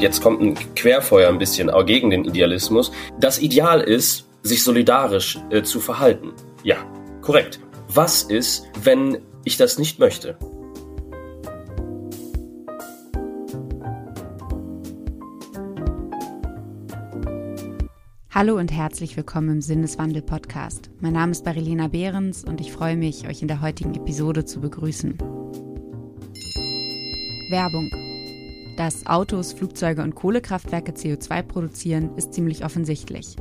jetzt kommt ein Querfeuer ein bisschen gegen den Idealismus. Das Ideal ist, sich solidarisch äh, zu verhalten. Ja, korrekt. Was ist, wenn ich das nicht möchte? Hallo und herzlich willkommen im Sinneswandel-Podcast. Mein Name ist Marilena Behrens und ich freue mich, euch in der heutigen Episode zu begrüßen. Werbung. Dass Autos, Flugzeuge und Kohlekraftwerke CO2 produzieren, ist ziemlich offensichtlich.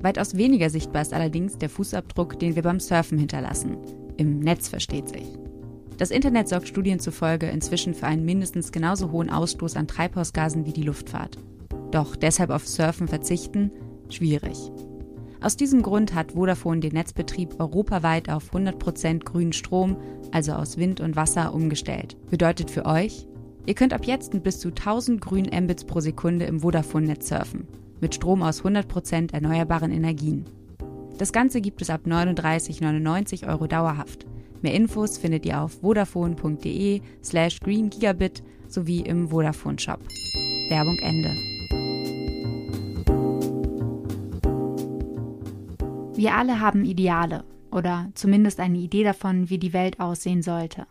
Weitaus weniger sichtbar ist allerdings der Fußabdruck, den wir beim Surfen hinterlassen. Im Netz versteht sich. Das Internet sorgt Studien zufolge inzwischen für einen mindestens genauso hohen Ausstoß an Treibhausgasen wie die Luftfahrt. Doch deshalb auf Surfen verzichten? Schwierig. Aus diesem Grund hat Vodafone den Netzbetrieb europaweit auf 100% grünen Strom, also aus Wind und Wasser, umgestellt. Bedeutet für euch, Ihr könnt ab jetzt mit bis zu 1000 grünen Mbits pro Sekunde im Vodafone-Netz surfen. Mit Strom aus 100% erneuerbaren Energien. Das Ganze gibt es ab 39,99 Euro dauerhaft. Mehr Infos findet ihr auf vodafone.de slash greengigabit sowie im Vodafone Shop. Werbung Ende. Wir alle haben Ideale oder zumindest eine Idee davon, wie die Welt aussehen sollte.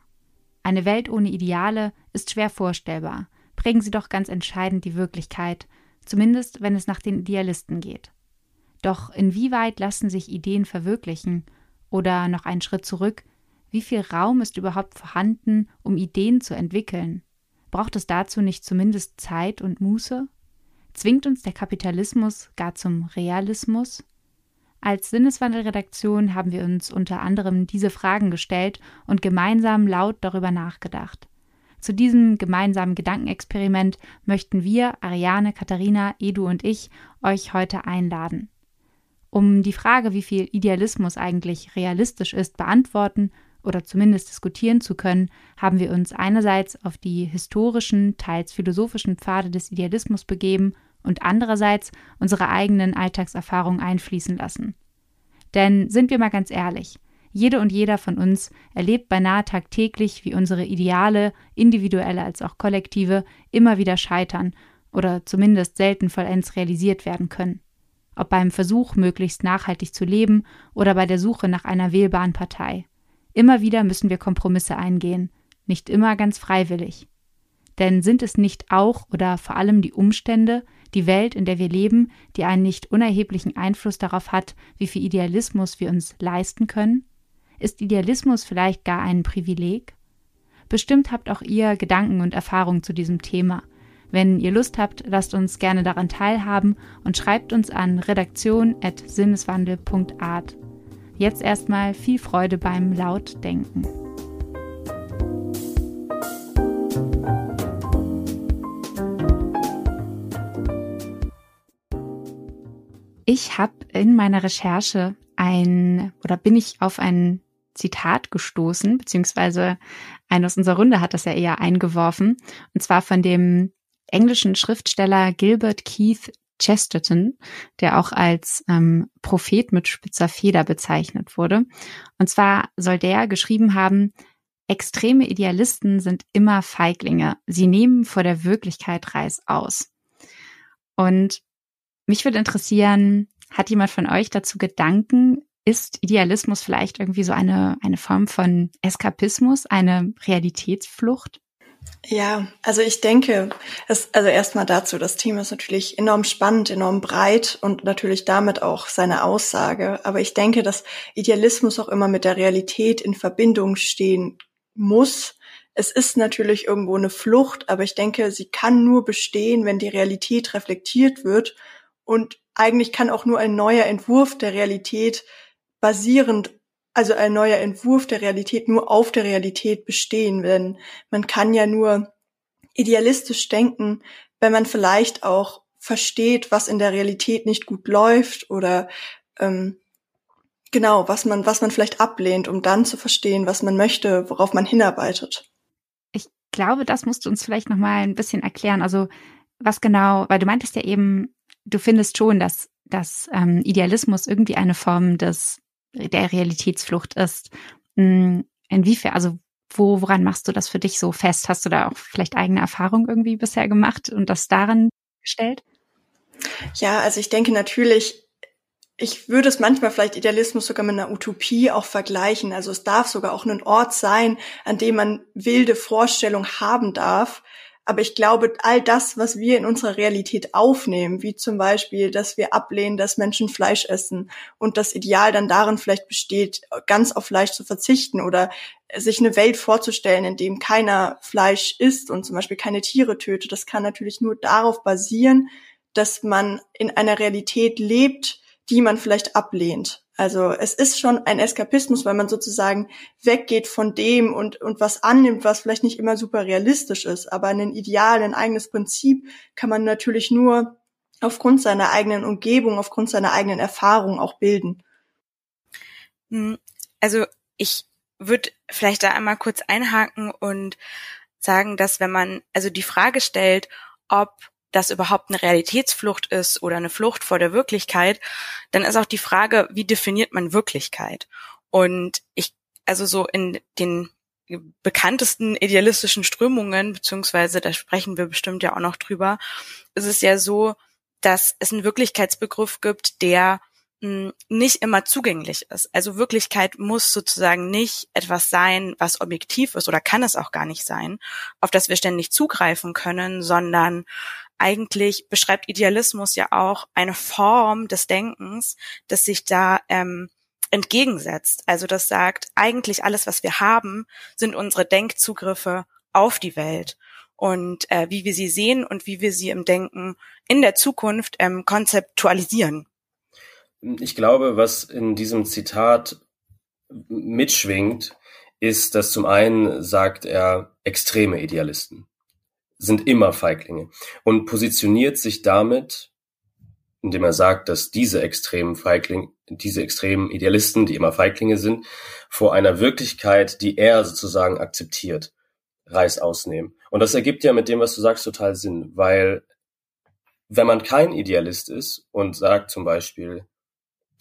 Eine Welt ohne Ideale ist schwer vorstellbar, prägen sie doch ganz entscheidend die Wirklichkeit, zumindest wenn es nach den Idealisten geht. Doch inwieweit lassen sich Ideen verwirklichen? Oder noch einen Schritt zurück, wie viel Raum ist überhaupt vorhanden, um Ideen zu entwickeln? Braucht es dazu nicht zumindest Zeit und Muße? Zwingt uns der Kapitalismus gar zum Realismus? Als Sinneswandelredaktion haben wir uns unter anderem diese Fragen gestellt und gemeinsam laut darüber nachgedacht. Zu diesem gemeinsamen Gedankenexperiment möchten wir, Ariane, Katharina, Edu und ich, euch heute einladen. Um die Frage, wie viel Idealismus eigentlich realistisch ist, beantworten oder zumindest diskutieren zu können, haben wir uns einerseits auf die historischen, teils philosophischen Pfade des Idealismus begeben und andererseits unsere eigenen Alltagserfahrungen einfließen lassen. Denn sind wir mal ganz ehrlich, jede und jeder von uns erlebt beinahe tagtäglich, wie unsere Ideale, individuelle als auch kollektive, immer wieder scheitern oder zumindest selten vollends realisiert werden können. Ob beim Versuch, möglichst nachhaltig zu leben oder bei der Suche nach einer wählbaren Partei. Immer wieder müssen wir Kompromisse eingehen, nicht immer ganz freiwillig. Denn sind es nicht auch oder vor allem die Umstände, die Welt, in der wir leben, die einen nicht unerheblichen Einfluss darauf hat, wie viel Idealismus wir uns leisten können? Ist Idealismus vielleicht gar ein Privileg? Bestimmt habt auch ihr Gedanken und Erfahrungen zu diesem Thema. Wenn ihr Lust habt, lasst uns gerne daran teilhaben und schreibt uns an redaktion.sinneswandel.art. Jetzt erstmal viel Freude beim Lautdenken. Ich habe in meiner Recherche ein oder bin ich auf ein Zitat gestoßen, beziehungsweise einer aus unserer Runde hat das ja eher eingeworfen, und zwar von dem englischen Schriftsteller Gilbert Keith Chesterton, der auch als ähm, Prophet mit spitzer Feder bezeichnet wurde. Und zwar soll der geschrieben haben, extreme Idealisten sind immer Feiglinge. Sie nehmen vor der Wirklichkeit Reiß aus. Und mich würde interessieren, hat jemand von euch dazu Gedanken? Ist Idealismus vielleicht irgendwie so eine, eine Form von Eskapismus, eine Realitätsflucht? Ja, also ich denke, es, also erstmal dazu, das Thema ist natürlich enorm spannend, enorm breit und natürlich damit auch seine Aussage. Aber ich denke, dass Idealismus auch immer mit der Realität in Verbindung stehen muss. Es ist natürlich irgendwo eine Flucht, aber ich denke, sie kann nur bestehen, wenn die Realität reflektiert wird und eigentlich kann auch nur ein neuer Entwurf der Realität basierend, also ein neuer Entwurf der Realität nur auf der Realität bestehen, denn man kann ja nur idealistisch denken, wenn man vielleicht auch versteht, was in der Realität nicht gut läuft oder ähm, genau, was man, was man vielleicht ablehnt, um dann zu verstehen, was man möchte, worauf man hinarbeitet. Ich glaube, das musst du uns vielleicht noch mal ein bisschen erklären. Also was genau, weil du meintest ja eben, du findest schon, dass, dass ähm, Idealismus irgendwie eine Form des der Realitätsflucht ist. Hm, inwiefern, also wo, woran machst du das für dich so fest? Hast du da auch vielleicht eigene Erfahrungen irgendwie bisher gemacht und das daran gestellt? Ja, also ich denke natürlich, ich würde es manchmal vielleicht Idealismus sogar mit einer Utopie auch vergleichen. Also es darf sogar auch ein Ort sein, an dem man wilde Vorstellungen haben darf. Aber ich glaube, all das, was wir in unserer Realität aufnehmen, wie zum Beispiel, dass wir ablehnen, dass Menschen Fleisch essen und das Ideal dann darin vielleicht besteht, ganz auf Fleisch zu verzichten oder sich eine Welt vorzustellen, in dem keiner Fleisch isst und zum Beispiel keine Tiere tötet, das kann natürlich nur darauf basieren, dass man in einer Realität lebt, die man vielleicht ablehnt. Also es ist schon ein Eskapismus, weil man sozusagen weggeht von dem und, und was annimmt, was vielleicht nicht immer super realistisch ist. Aber ein Ideal, ein eigenes Prinzip kann man natürlich nur aufgrund seiner eigenen Umgebung, aufgrund seiner eigenen Erfahrung auch bilden. Hm, also ich würde vielleicht da einmal kurz einhaken und sagen, dass wenn man also die Frage stellt, ob das überhaupt eine Realitätsflucht ist oder eine Flucht vor der Wirklichkeit, dann ist auch die Frage, wie definiert man Wirklichkeit? Und ich, also so in den bekanntesten idealistischen Strömungen, beziehungsweise da sprechen wir bestimmt ja auch noch drüber, ist es ja so, dass es einen Wirklichkeitsbegriff gibt, der hm, nicht immer zugänglich ist. Also Wirklichkeit muss sozusagen nicht etwas sein, was objektiv ist oder kann es auch gar nicht sein, auf das wir ständig zugreifen können, sondern eigentlich beschreibt Idealismus ja auch eine Form des Denkens, das sich da ähm, entgegensetzt. Also das sagt, eigentlich alles, was wir haben, sind unsere Denkzugriffe auf die Welt und äh, wie wir sie sehen und wie wir sie im Denken in der Zukunft ähm, konzeptualisieren. Ich glaube, was in diesem Zitat mitschwingt, ist, dass zum einen sagt er extreme Idealisten sind immer Feiglinge und positioniert sich damit, indem er sagt, dass diese extremen Feiglinge, diese extremen Idealisten, die immer Feiglinge sind, vor einer Wirklichkeit, die er sozusagen akzeptiert, Reiß ausnehmen. Und das ergibt ja mit dem, was du sagst, total Sinn, weil wenn man kein Idealist ist und sagt zum Beispiel,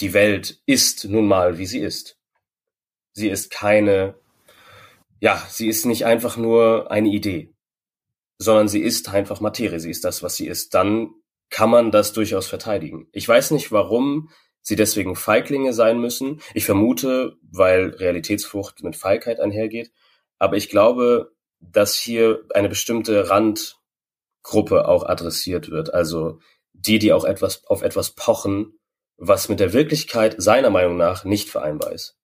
die Welt ist nun mal, wie sie ist. Sie ist keine, ja, sie ist nicht einfach nur eine Idee sondern sie ist einfach Materie, sie ist das, was sie ist, dann kann man das durchaus verteidigen. Ich weiß nicht, warum sie deswegen Feiglinge sein müssen. Ich vermute, weil Realitätsflucht mit Feigheit einhergeht. Aber ich glaube, dass hier eine bestimmte Randgruppe auch adressiert wird. Also die, die auch etwas auf etwas pochen, was mit der Wirklichkeit seiner Meinung nach nicht vereinbar ist.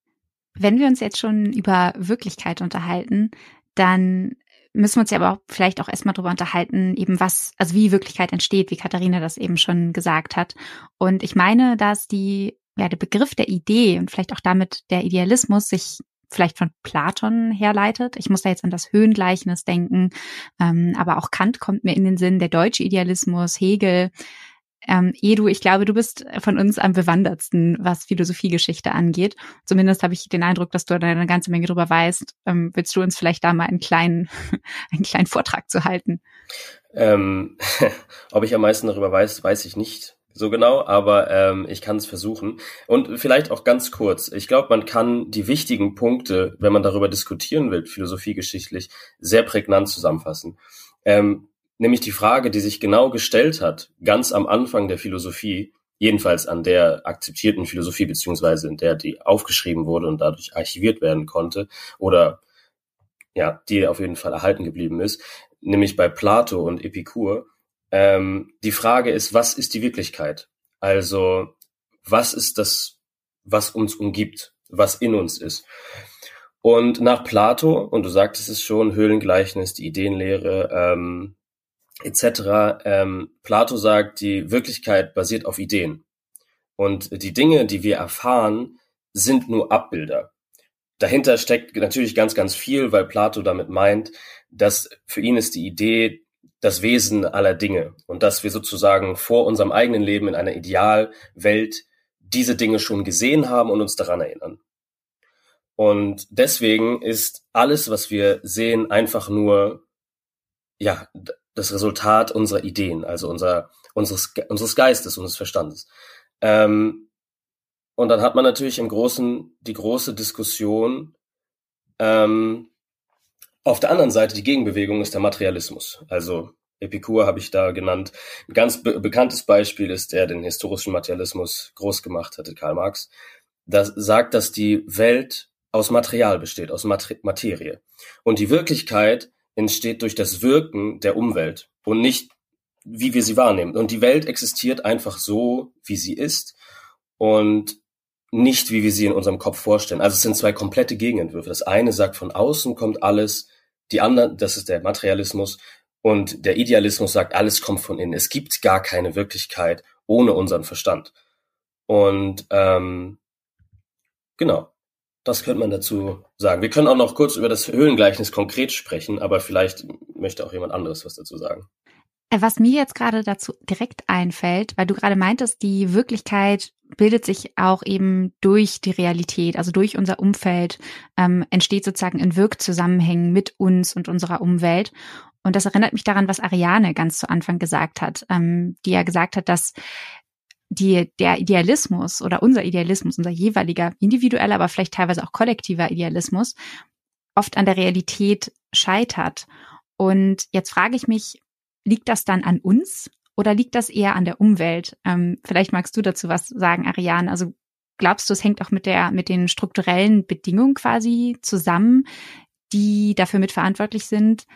Wenn wir uns jetzt schon über Wirklichkeit unterhalten, dann müssen wir uns ja aber auch vielleicht auch erstmal drüber unterhalten, eben was, also wie Wirklichkeit entsteht, wie Katharina das eben schon gesagt hat. Und ich meine, dass die, ja, der Begriff der Idee und vielleicht auch damit der Idealismus sich vielleicht von Platon herleitet. Ich muss da jetzt an das Höhengleichnis denken, ähm, aber auch Kant kommt mir in den Sinn, der deutsche Idealismus, Hegel, ähm, Edu, ich glaube, du bist von uns am bewandertsten, was Philosophiegeschichte angeht. Zumindest habe ich den Eindruck, dass du da eine ganze Menge drüber weißt. Ähm, willst du uns vielleicht da mal einen kleinen, einen kleinen Vortrag zu halten? Ähm, ob ich am meisten darüber weiß, weiß ich nicht so genau, aber ähm, ich kann es versuchen. Und vielleicht auch ganz kurz. Ich glaube, man kann die wichtigen Punkte, wenn man darüber diskutieren will, philosophiegeschichtlich, sehr prägnant zusammenfassen. Ähm, nämlich die Frage, die sich genau gestellt hat, ganz am Anfang der Philosophie, jedenfalls an der akzeptierten Philosophie, beziehungsweise in der die aufgeschrieben wurde und dadurch archiviert werden konnte, oder ja, die auf jeden Fall erhalten geblieben ist, nämlich bei Plato und Epikur. Ähm, die Frage ist, was ist die Wirklichkeit? Also, was ist das, was uns umgibt, was in uns ist? Und nach Plato, und du sagtest es schon, Höhlengleichnis, die Ideenlehre, ähm, etc. Ähm, Plato sagt, die Wirklichkeit basiert auf Ideen. Und die Dinge, die wir erfahren, sind nur Abbilder. Dahinter steckt natürlich ganz, ganz viel, weil Plato damit meint, dass für ihn ist die Idee das Wesen aller Dinge und dass wir sozusagen vor unserem eigenen Leben in einer Idealwelt diese Dinge schon gesehen haben und uns daran erinnern. Und deswegen ist alles, was wir sehen, einfach nur ja, das Resultat unserer Ideen, also unser, unseres, unseres Geistes, unseres Verstandes. Ähm, und dann hat man natürlich im Großen die große Diskussion. Ähm, auf der anderen Seite die Gegenbewegung ist der Materialismus. Also Epikur habe ich da genannt. Ein ganz be bekanntes Beispiel ist, der den historischen Materialismus groß gemacht hatte, Karl Marx. Das sagt, dass die Welt aus Material besteht, aus Mater Materie. Und die Wirklichkeit entsteht durch das Wirken der Umwelt und nicht, wie wir sie wahrnehmen. Und die Welt existiert einfach so, wie sie ist und nicht, wie wir sie in unserem Kopf vorstellen. Also es sind zwei komplette Gegenentwürfe. Das eine sagt, von außen kommt alles, die andere, das ist der Materialismus, und der Idealismus sagt, alles kommt von innen. Es gibt gar keine Wirklichkeit ohne unseren Verstand. Und ähm, genau, das könnte man dazu sagen. Wir können auch noch kurz über das Höhlengleichnis konkret sprechen, aber vielleicht möchte auch jemand anderes was dazu sagen. Äh, was mir jetzt gerade dazu direkt einfällt, weil du gerade meintest, die Wirklichkeit bildet sich auch eben durch die Realität, also durch unser Umfeld, ähm, entsteht sozusagen in Wirkzusammenhängen mit uns und unserer Umwelt. Und das erinnert mich daran, was Ariane ganz zu Anfang gesagt hat, ähm, die ja gesagt hat, dass die, der Idealismus oder unser Idealismus, unser jeweiliger individueller, aber vielleicht teilweise auch kollektiver Idealismus oft an der Realität scheitert. Und jetzt frage ich mich, liegt das dann an uns oder liegt das eher an der Umwelt? Ähm, vielleicht magst du dazu was sagen, Ariane. Also glaubst du, es hängt auch mit der, mit den strukturellen Bedingungen quasi zusammen, die dafür mitverantwortlich sind,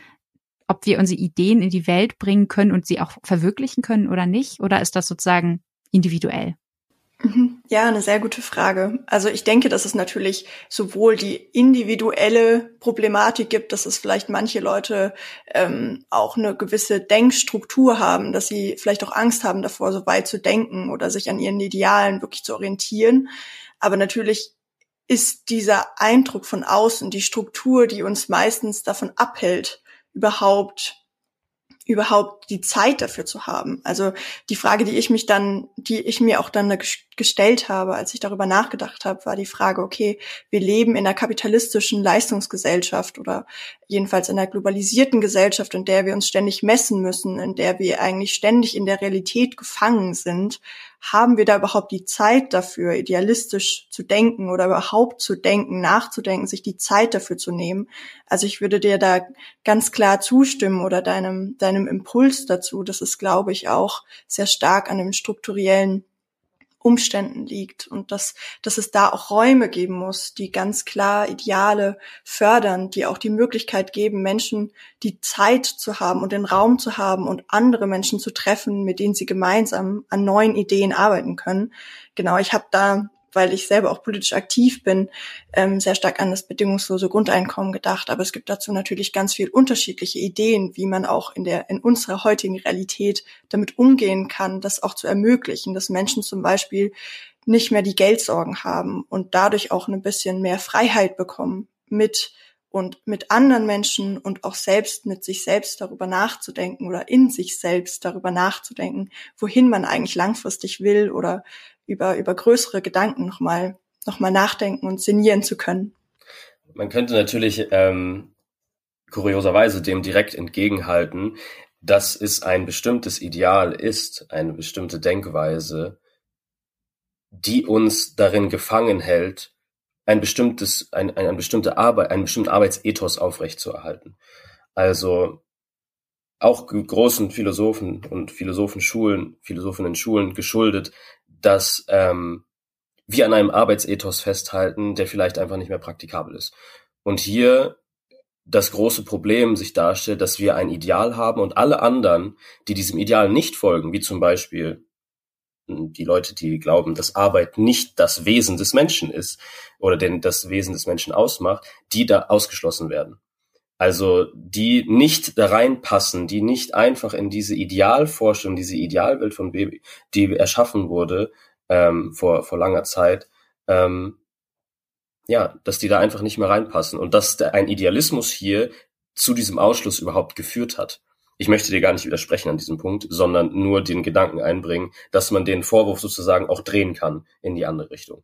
ob wir unsere Ideen in die Welt bringen können und sie auch verwirklichen können oder nicht? Oder ist das sozusagen individuell? Mhm. Ja, eine sehr gute Frage. Also ich denke, dass es natürlich sowohl die individuelle Problematik gibt, dass es vielleicht manche Leute ähm, auch eine gewisse Denkstruktur haben, dass sie vielleicht auch Angst haben davor, so weit zu denken oder sich an ihren Idealen wirklich zu orientieren. Aber natürlich ist dieser Eindruck von außen, die Struktur, die uns meistens davon abhält, überhaupt überhaupt die Zeit dafür zu haben. Also die Frage, die ich mich dann, die ich mir auch dann gestellt habe, als ich darüber nachgedacht habe, war die Frage, okay, wir leben in einer kapitalistischen Leistungsgesellschaft oder jedenfalls in einer globalisierten Gesellschaft, in der wir uns ständig messen müssen, in der wir eigentlich ständig in der Realität gefangen sind. Haben wir da überhaupt die Zeit dafür, idealistisch zu denken oder überhaupt zu denken, nachzudenken, sich die Zeit dafür zu nehmen? Also ich würde dir da ganz klar zustimmen oder deinem, deinem Impuls dazu. Das ist, glaube ich, auch sehr stark an dem strukturellen Umständen liegt und dass, dass es da auch Räume geben muss, die ganz klar Ideale fördern, die auch die Möglichkeit geben, Menschen die Zeit zu haben und den Raum zu haben und andere Menschen zu treffen, mit denen sie gemeinsam an neuen Ideen arbeiten können. Genau, ich habe da weil ich selber auch politisch aktiv bin, ähm, sehr stark an das bedingungslose Grundeinkommen gedacht. Aber es gibt dazu natürlich ganz viel unterschiedliche Ideen, wie man auch in der, in unserer heutigen Realität damit umgehen kann, das auch zu ermöglichen, dass Menschen zum Beispiel nicht mehr die Geldsorgen haben und dadurch auch ein bisschen mehr Freiheit bekommen mit und mit anderen Menschen und auch selbst mit sich selbst darüber nachzudenken oder in sich selbst darüber nachzudenken, wohin man eigentlich langfristig will oder über, über größere Gedanken nochmal noch mal nachdenken und sinnieren zu können. Man könnte natürlich ähm, kurioserweise dem direkt entgegenhalten, dass es ein bestimmtes Ideal ist, eine bestimmte Denkweise, die uns darin gefangen hält, ein bestimmtes, ein, ein, ein bestimmte Arbeit, einen bestimmten Arbeitsethos aufrechtzuerhalten. Also auch großen Philosophen und Philosophenschulen, Philosophinnen-Schulen geschuldet, dass ähm, wir an einem Arbeitsethos festhalten, der vielleicht einfach nicht mehr praktikabel ist. Und hier das große Problem sich darstellt, dass wir ein Ideal haben und alle anderen, die diesem Ideal nicht folgen, wie zum Beispiel die Leute, die glauben, dass Arbeit nicht das Wesen des Menschen ist oder denn das Wesen des Menschen ausmacht, die da ausgeschlossen werden. Also die nicht da reinpassen, die nicht einfach in diese Idealvorstellung, diese Idealwelt von Baby, die erschaffen wurde ähm, vor, vor langer Zeit, ähm, ja, dass die da einfach nicht mehr reinpassen und dass der, ein Idealismus hier zu diesem Ausschluss überhaupt geführt hat. Ich möchte dir gar nicht widersprechen an diesem Punkt, sondern nur den Gedanken einbringen, dass man den Vorwurf sozusagen auch drehen kann in die andere Richtung.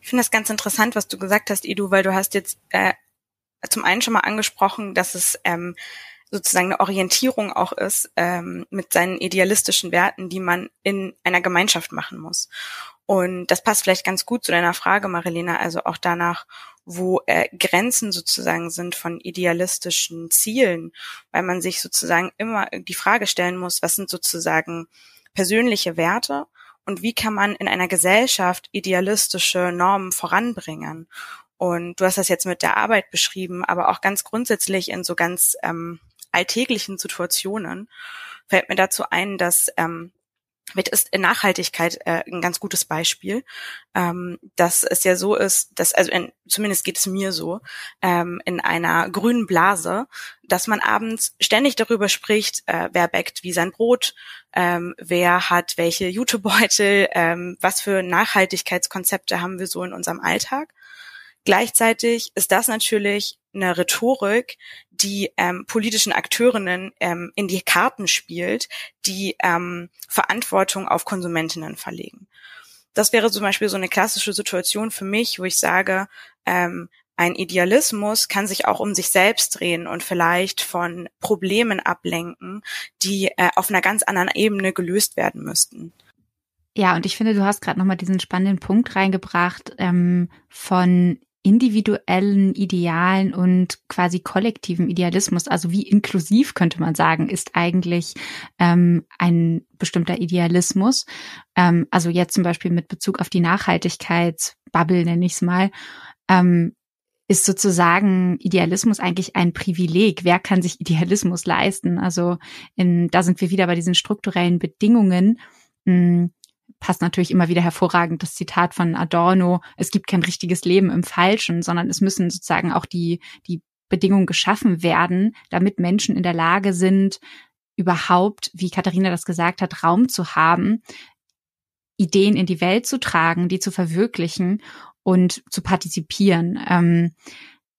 Ich finde das ganz interessant, was du gesagt hast, Edu, weil du hast jetzt äh, zum einen schon mal angesprochen, dass es ähm, sozusagen eine Orientierung auch ist ähm, mit seinen idealistischen Werten, die man in einer Gemeinschaft machen muss. Und das passt vielleicht ganz gut zu deiner Frage, Marilena, also auch danach, wo äh, Grenzen sozusagen sind von idealistischen Zielen, weil man sich sozusagen immer die Frage stellen muss, was sind sozusagen persönliche Werte und wie kann man in einer Gesellschaft idealistische Normen voranbringen. Und du hast das jetzt mit der Arbeit beschrieben, aber auch ganz grundsätzlich in so ganz ähm, alltäglichen Situationen fällt mir dazu ein, dass ähm, mit ist Nachhaltigkeit äh, ein ganz gutes Beispiel, ähm, dass es ja so ist, dass also in, zumindest geht es mir so ähm, in einer grünen Blase, dass man abends ständig darüber spricht, äh, wer backt wie sein Brot, ähm, wer hat welche Jutebeutel, ähm, was für Nachhaltigkeitskonzepte haben wir so in unserem Alltag. Gleichzeitig ist das natürlich eine Rhetorik, die ähm, politischen Akteurinnen ähm, in die Karten spielt, die ähm, Verantwortung auf Konsumentinnen verlegen. Das wäre zum Beispiel so eine klassische Situation für mich, wo ich sage, ähm, ein Idealismus kann sich auch um sich selbst drehen und vielleicht von Problemen ablenken, die äh, auf einer ganz anderen Ebene gelöst werden müssten. Ja, und ich finde, du hast gerade nochmal diesen spannenden Punkt reingebracht ähm, von individuellen Idealen und quasi kollektiven Idealismus, also wie inklusiv könnte man sagen, ist eigentlich ähm, ein bestimmter Idealismus. Ähm, also jetzt zum Beispiel mit Bezug auf die Nachhaltigkeitsbubble nenne ich es mal. Ähm, ist sozusagen Idealismus eigentlich ein Privileg? Wer kann sich Idealismus leisten? Also in, da sind wir wieder bei diesen strukturellen Bedingungen. Mh, hm, passt natürlich immer wieder hervorragend das Zitat von Adorno, es gibt kein richtiges Leben im Falschen, sondern es müssen sozusagen auch die, die Bedingungen geschaffen werden, damit Menschen in der Lage sind, überhaupt, wie Katharina das gesagt hat, Raum zu haben, Ideen in die Welt zu tragen, die zu verwirklichen und zu partizipieren. Ähm,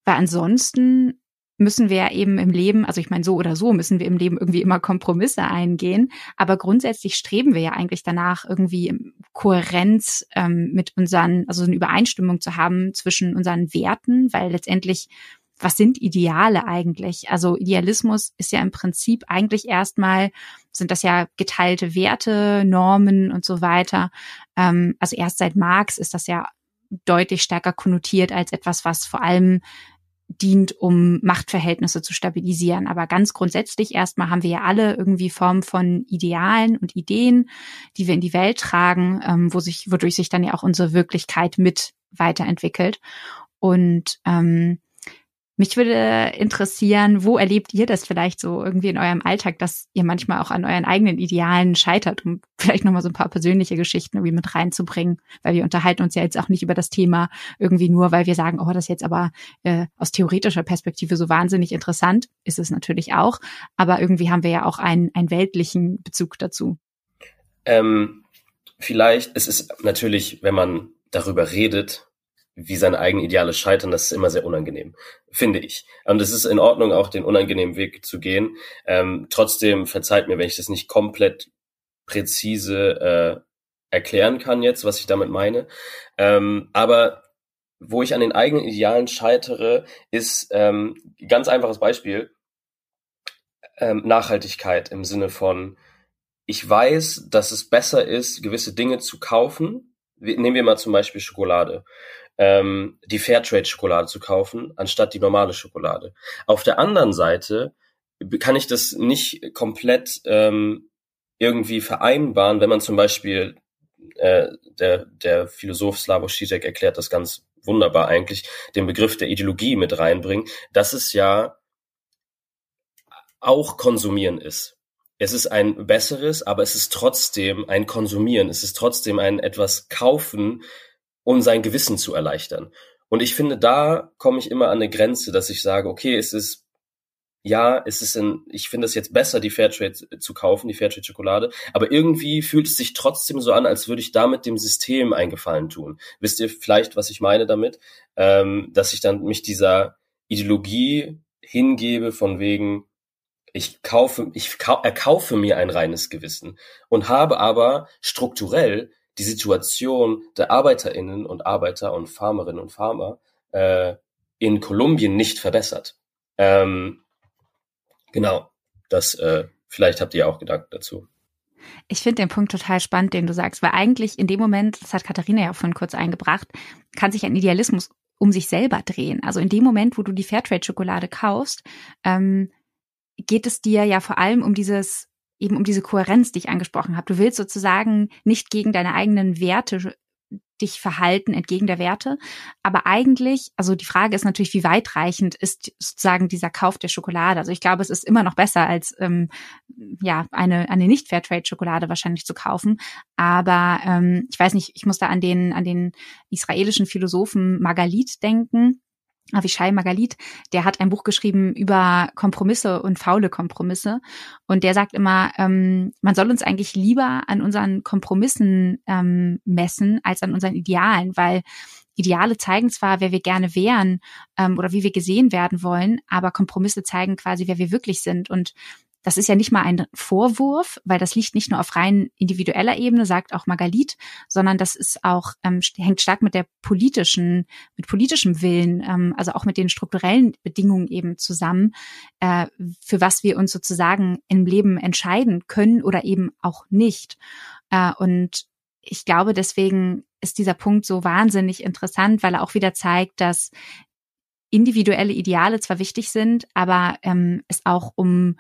weil ansonsten müssen wir eben im Leben, also ich meine, so oder so müssen wir im Leben irgendwie immer Kompromisse eingehen. Aber grundsätzlich streben wir ja eigentlich danach, irgendwie Kohärenz ähm, mit unseren, also eine Übereinstimmung zu haben zwischen unseren Werten, weil letztendlich was sind Ideale eigentlich? Also Idealismus ist ja im Prinzip eigentlich erstmal, sind das ja geteilte Werte, Normen und so weiter. Ähm, also erst seit Marx ist das ja deutlich stärker konnotiert als etwas, was vor allem dient, um Machtverhältnisse zu stabilisieren. Aber ganz grundsätzlich erstmal haben wir ja alle irgendwie Formen von Idealen und Ideen, die wir in die Welt tragen, ähm, wo sich, wodurch sich dann ja auch unsere Wirklichkeit mit weiterentwickelt. Und ähm, mich würde interessieren, wo erlebt ihr das vielleicht so irgendwie in eurem Alltag, dass ihr manchmal auch an euren eigenen Idealen scheitert, um vielleicht nochmal so ein paar persönliche Geschichten irgendwie mit reinzubringen, weil wir unterhalten uns ja jetzt auch nicht über das Thema irgendwie nur, weil wir sagen, oh, das ist jetzt aber äh, aus theoretischer Perspektive so wahnsinnig interessant, ist es natürlich auch, aber irgendwie haben wir ja auch einen, einen weltlichen Bezug dazu. Ähm, vielleicht, es ist natürlich, wenn man darüber redet, wie seine eigenen Ideale scheitern, das ist immer sehr unangenehm, finde ich. Und es ist in Ordnung, auch den unangenehmen Weg zu gehen. Ähm, trotzdem verzeiht mir, wenn ich das nicht komplett präzise äh, erklären kann jetzt, was ich damit meine. Ähm, aber wo ich an den eigenen Idealen scheitere, ist ähm, ganz einfaches Beispiel ähm, Nachhaltigkeit im Sinne von ich weiß, dass es besser ist, gewisse Dinge zu kaufen. Nehmen wir mal zum Beispiel Schokolade ähm, die Fairtrade-Schokolade zu kaufen, anstatt die normale Schokolade. Auf der anderen Seite kann ich das nicht komplett ähm, irgendwie vereinbaren, wenn man zum Beispiel äh, der, der Philosoph Slavoj Žižek erklärt das ganz wunderbar eigentlich, den Begriff der Ideologie mit reinbringen, dass es ja auch konsumieren ist. Es ist ein besseres, aber es ist trotzdem ein Konsumieren. Es ist trotzdem ein etwas kaufen, um sein Gewissen zu erleichtern. Und ich finde, da komme ich immer an eine Grenze, dass ich sage, okay, es ist, ja, es ist ein, ich finde es jetzt besser, die Fairtrade zu kaufen, die Fairtrade Schokolade, aber irgendwie fühlt es sich trotzdem so an, als würde ich damit dem System eingefallen tun. Wisst ihr vielleicht, was ich meine damit? Ähm, dass ich dann mich dieser Ideologie hingebe von wegen, ich kaufe, ich erkaufe mir ein reines Gewissen und habe aber strukturell die Situation der Arbeiterinnen und Arbeiter und Farmerinnen und Farmer äh, in Kolumbien nicht verbessert. Ähm, genau, das äh, vielleicht habt ihr auch Gedanken dazu. Ich finde den Punkt total spannend, den du sagst, weil eigentlich in dem Moment, das hat Katharina ja vorhin kurz eingebracht, kann sich ein Idealismus um sich selber drehen. Also in dem Moment, wo du die Fairtrade-Schokolade kaufst, ähm, geht es dir ja vor allem um dieses eben um diese Kohärenz, die ich angesprochen habe. Du willst sozusagen nicht gegen deine eigenen Werte dich verhalten entgegen der Werte. Aber eigentlich, also die Frage ist natürlich, wie weitreichend ist sozusagen dieser Kauf der Schokolade. Also ich glaube, es ist immer noch besser, als ähm, ja eine eine nicht Fairtrade Schokolade wahrscheinlich zu kaufen. Aber ähm, ich weiß nicht, ich muss da an den an den israelischen Philosophen Magalit denken Avishai Magalit, der hat ein Buch geschrieben über Kompromisse und faule Kompromisse. Und der sagt immer, ähm, man soll uns eigentlich lieber an unseren Kompromissen ähm, messen als an unseren Idealen, weil Ideale zeigen zwar, wer wir gerne wären ähm, oder wie wir gesehen werden wollen, aber Kompromisse zeigen quasi, wer wir wirklich sind. Und das ist ja nicht mal ein Vorwurf, weil das liegt nicht nur auf rein individueller Ebene, sagt auch Magalit, sondern das ist auch ähm, hängt stark mit der politischen, mit politischem Willen, ähm, also auch mit den strukturellen Bedingungen eben zusammen, äh, für was wir uns sozusagen im Leben entscheiden können oder eben auch nicht. Äh, und ich glaube, deswegen ist dieser Punkt so wahnsinnig interessant, weil er auch wieder zeigt, dass individuelle Ideale zwar wichtig sind, aber ähm, es auch um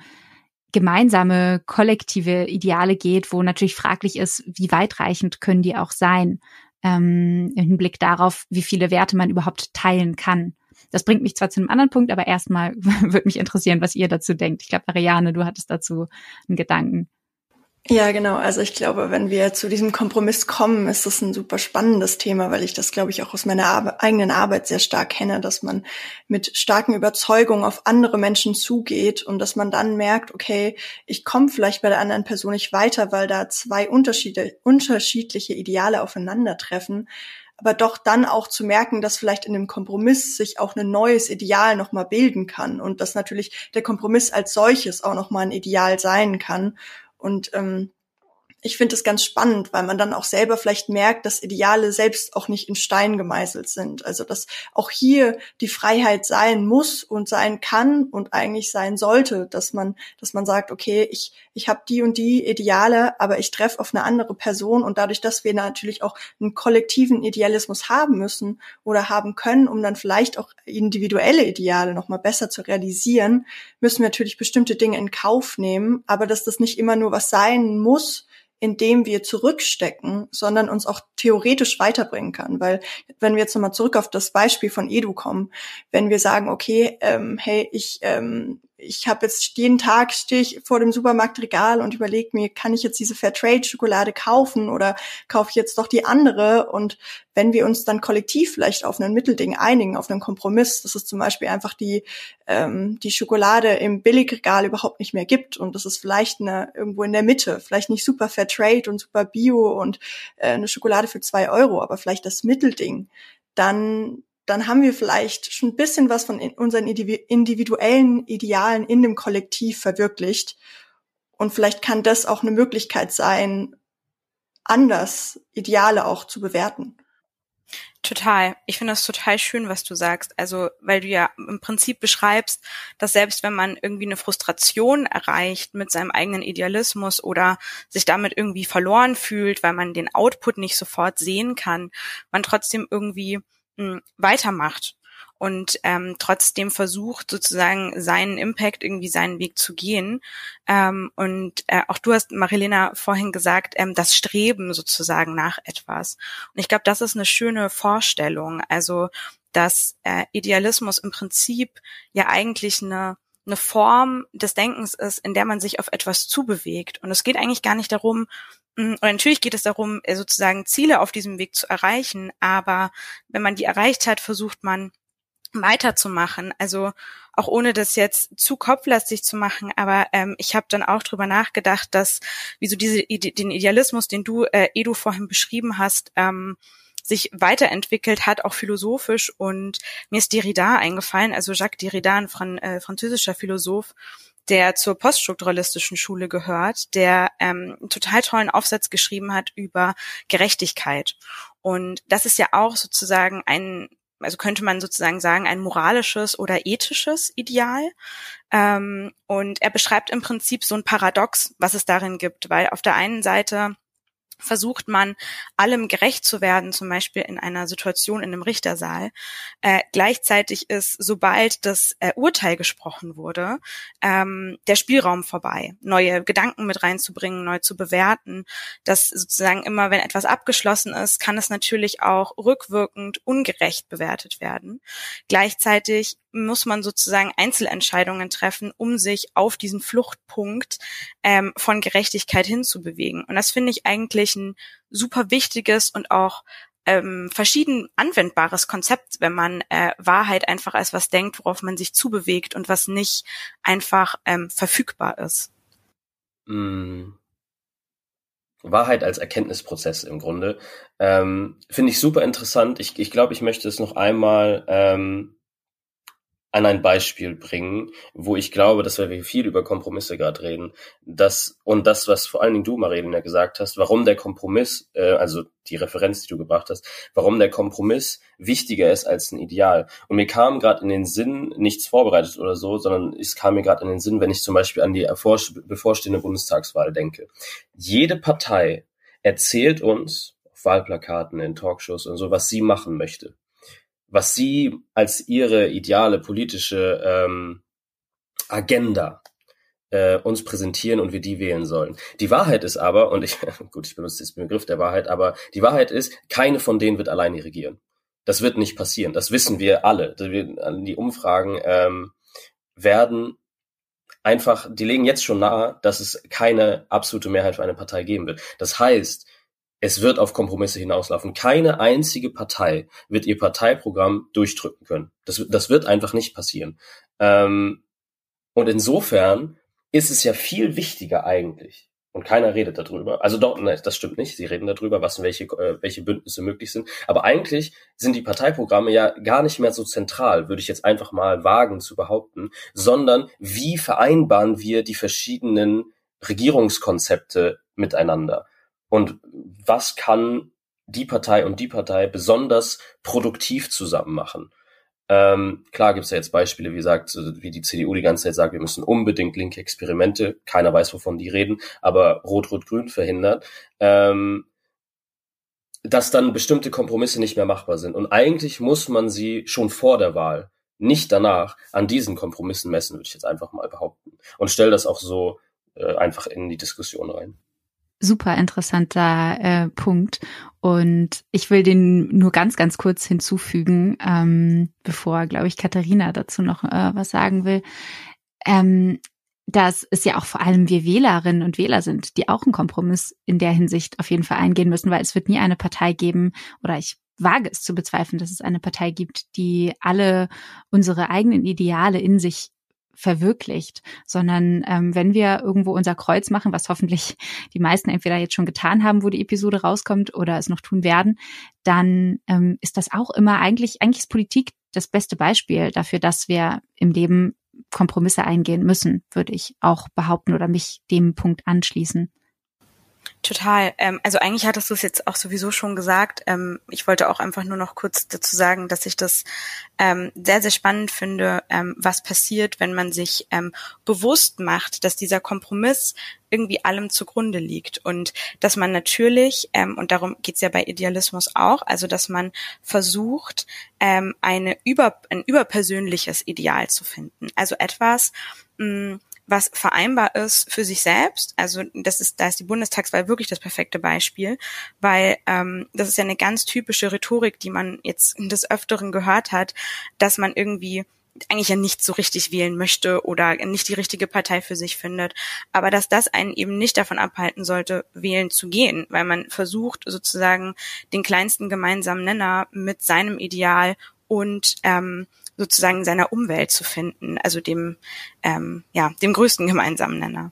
gemeinsame, kollektive Ideale geht, wo natürlich fraglich ist, wie weitreichend können die auch sein, ähm, im Hinblick darauf, wie viele Werte man überhaupt teilen kann. Das bringt mich zwar zu einem anderen Punkt, aber erstmal würde mich interessieren, was ihr dazu denkt. Ich glaube, Ariane, du hattest dazu einen Gedanken. Ja, genau. Also ich glaube, wenn wir zu diesem Kompromiss kommen, ist das ein super spannendes Thema, weil ich das, glaube ich, auch aus meiner Ar eigenen Arbeit sehr stark kenne, dass man mit starken Überzeugungen auf andere Menschen zugeht und dass man dann merkt, okay, ich komme vielleicht bei der anderen Person nicht weiter, weil da zwei Unterschiede, unterschiedliche Ideale aufeinandertreffen aber doch dann auch zu merken, dass vielleicht in dem Kompromiss sich auch ein neues Ideal nochmal bilden kann und dass natürlich der Kompromiss als solches auch nochmal ein Ideal sein kann und ähm, ich finde es ganz spannend, weil man dann auch selber vielleicht merkt, dass Ideale selbst auch nicht in Stein gemeißelt sind. Also dass auch hier die Freiheit sein muss und sein kann und eigentlich sein sollte, dass man, dass man sagt, okay, ich, ich habe die und die Ideale, aber ich treffe auf eine andere Person und dadurch, dass wir natürlich auch einen kollektiven Idealismus haben müssen oder haben können, um dann vielleicht auch individuelle Ideale nochmal besser zu realisieren, müssen wir natürlich bestimmte Dinge in Kauf nehmen, aber dass das nicht immer nur was sein muss, indem wir zurückstecken, sondern uns auch theoretisch weiterbringen kann. Weil wenn wir jetzt nochmal zurück auf das Beispiel von Edu kommen, wenn wir sagen, okay, ähm, hey, ich ähm, ich habe jetzt jeden Tag stehe ich vor dem Supermarktregal und überlege mir, kann ich jetzt diese Fairtrade-Schokolade kaufen oder kaufe ich jetzt doch die andere? Und wenn wir uns dann kollektiv vielleicht auf ein Mittelding einigen, auf einen Kompromiss, dass es zum Beispiel einfach die ähm, die Schokolade im Billigregal überhaupt nicht mehr gibt und das ist vielleicht eine, irgendwo in der Mitte, vielleicht nicht super Fairtrade und super Bio und äh, eine Schokolade für zwei Euro, aber vielleicht das Mittelding, dann dann haben wir vielleicht schon ein bisschen was von unseren individuellen Idealen in dem Kollektiv verwirklicht. Und vielleicht kann das auch eine Möglichkeit sein, anders Ideale auch zu bewerten. Total. Ich finde das total schön, was du sagst. Also, weil du ja im Prinzip beschreibst, dass selbst wenn man irgendwie eine Frustration erreicht mit seinem eigenen Idealismus oder sich damit irgendwie verloren fühlt, weil man den Output nicht sofort sehen kann, man trotzdem irgendwie weitermacht und ähm, trotzdem versucht sozusagen seinen Impact irgendwie seinen Weg zu gehen. Ähm, und äh, auch du hast Marilena vorhin gesagt ähm, das Streben sozusagen nach etwas. Und ich glaube das ist eine schöne Vorstellung. Also dass äh, Idealismus im Prinzip ja eigentlich eine eine Form des Denkens ist, in der man sich auf etwas zubewegt. Und es geht eigentlich gar nicht darum, Mm, und natürlich geht es darum, äh, sozusagen Ziele auf diesem Weg zu erreichen, aber wenn man die erreicht hat, versucht man weiterzumachen. Also auch ohne das jetzt zu kopflastig zu machen, aber ähm, ich habe dann auch drüber nachgedacht, dass wieso diese den Idealismus, den du äh, Edu vorhin beschrieben hast, ähm, sich weiterentwickelt hat, auch philosophisch. Und mir ist Derrida eingefallen, also Jacques Derrida, ein Fran äh, französischer Philosoph, der zur poststrukturalistischen Schule gehört, der ähm, einen total tollen Aufsatz geschrieben hat über Gerechtigkeit. Und das ist ja auch sozusagen ein, also könnte man sozusagen sagen, ein moralisches oder ethisches Ideal. Ähm, und er beschreibt im Prinzip so ein Paradox, was es darin gibt, weil auf der einen Seite versucht man allem gerecht zu werden, zum Beispiel in einer Situation in einem Richtersaal. Äh, gleichzeitig ist, sobald das äh, Urteil gesprochen wurde, ähm, der Spielraum vorbei, neue Gedanken mit reinzubringen, neu zu bewerten. dass sozusagen immer, wenn etwas abgeschlossen ist, kann es natürlich auch rückwirkend ungerecht bewertet werden. Gleichzeitig muss man sozusagen Einzelentscheidungen treffen, um sich auf diesen Fluchtpunkt ähm, von Gerechtigkeit hinzubewegen. Und das finde ich eigentlich ein super wichtiges und auch ähm, verschieden anwendbares Konzept, wenn man äh, Wahrheit einfach als was denkt, worauf man sich zubewegt und was nicht einfach ähm, verfügbar ist. Mm. Wahrheit als Erkenntnisprozess im Grunde. Ähm, Finde ich super interessant. Ich, ich glaube, ich möchte es noch einmal ähm, an ein Beispiel bringen, wo ich glaube, dass wir viel über Kompromisse gerade reden. Das und das, was vor allen Dingen du, Marilena, gesagt hast, warum der Kompromiss, äh, also die Referenz, die du gebracht hast, warum der Kompromiss wichtiger ist als ein Ideal. Und mir kam gerade in den Sinn, nichts vorbereitet oder so, sondern es kam mir gerade in den Sinn, wenn ich zum Beispiel an die bevorstehende Bundestagswahl denke. Jede Partei erzählt uns auf Wahlplakaten, in Talkshows und so, was sie machen möchte was sie als ihre ideale politische ähm, Agenda äh, uns präsentieren und wir die wählen sollen. Die Wahrheit ist aber, und ich, gut, ich benutze jetzt den Begriff der Wahrheit, aber die Wahrheit ist, keine von denen wird alleine regieren. Das wird nicht passieren. Das wissen wir alle. Die Umfragen ähm, werden einfach, die legen jetzt schon nahe, dass es keine absolute Mehrheit für eine Partei geben wird. Das heißt, es wird auf Kompromisse hinauslaufen. Keine einzige Partei wird ihr Parteiprogramm durchdrücken können. Das, das wird einfach nicht passieren. Ähm, und insofern ist es ja viel wichtiger eigentlich. Und keiner redet darüber. Also doch, nein, das stimmt nicht. Sie reden darüber, was welche, äh, welche Bündnisse möglich sind. Aber eigentlich sind die Parteiprogramme ja gar nicht mehr so zentral, würde ich jetzt einfach mal wagen zu behaupten, sondern wie vereinbaren wir die verschiedenen Regierungskonzepte miteinander? Und was kann die Partei und die Partei besonders produktiv zusammen machen. Ähm, klar gibt es ja jetzt Beispiele, wie sagt, wie die CDU die ganze Zeit sagt, wir müssen unbedingt linke Experimente, keiner weiß, wovon die reden, aber Rot-Rot-Grün verhindert, ähm, dass dann bestimmte Kompromisse nicht mehr machbar sind. Und eigentlich muss man sie schon vor der Wahl, nicht danach, an diesen Kompromissen messen, würde ich jetzt einfach mal behaupten. Und stell das auch so äh, einfach in die Diskussion rein super interessanter äh, Punkt. Und ich will den nur ganz, ganz kurz hinzufügen, ähm, bevor, glaube ich, Katharina dazu noch äh, was sagen will. Ähm, dass es ja auch vor allem wir Wählerinnen und Wähler sind, die auch einen Kompromiss in der Hinsicht auf jeden Fall eingehen müssen, weil es wird nie eine Partei geben, oder ich wage es zu bezweifeln, dass es eine Partei gibt, die alle unsere eigenen Ideale in sich verwirklicht, sondern ähm, wenn wir irgendwo unser Kreuz machen, was hoffentlich die meisten entweder jetzt schon getan haben, wo die Episode rauskommt oder es noch tun werden, dann ähm, ist das auch immer eigentlich, eigentlich ist Politik das beste Beispiel dafür, dass wir im Leben Kompromisse eingehen müssen, würde ich auch behaupten oder mich dem Punkt anschließen. Total. Ähm, also eigentlich hattest du es jetzt auch sowieso schon gesagt. Ähm, ich wollte auch einfach nur noch kurz dazu sagen, dass ich das ähm, sehr, sehr spannend finde, ähm, was passiert, wenn man sich ähm, bewusst macht, dass dieser Kompromiss irgendwie allem zugrunde liegt und dass man natürlich, ähm, und darum geht's ja bei Idealismus auch, also dass man versucht, eine über, ein überpersönliches Ideal zu finden. Also etwas, mh, was vereinbar ist für sich selbst. Also das ist, da ist die Bundestagswahl wirklich das perfekte Beispiel, weil ähm, das ist ja eine ganz typische Rhetorik, die man jetzt des Öfteren gehört hat, dass man irgendwie eigentlich ja nicht so richtig wählen möchte oder nicht die richtige Partei für sich findet, aber dass das einen eben nicht davon abhalten sollte, wählen zu gehen, weil man versucht sozusagen den kleinsten gemeinsamen Nenner mit seinem Ideal und ähm, sozusagen seiner Umwelt zu finden, also dem, ähm, ja, dem größten gemeinsamen Nenner.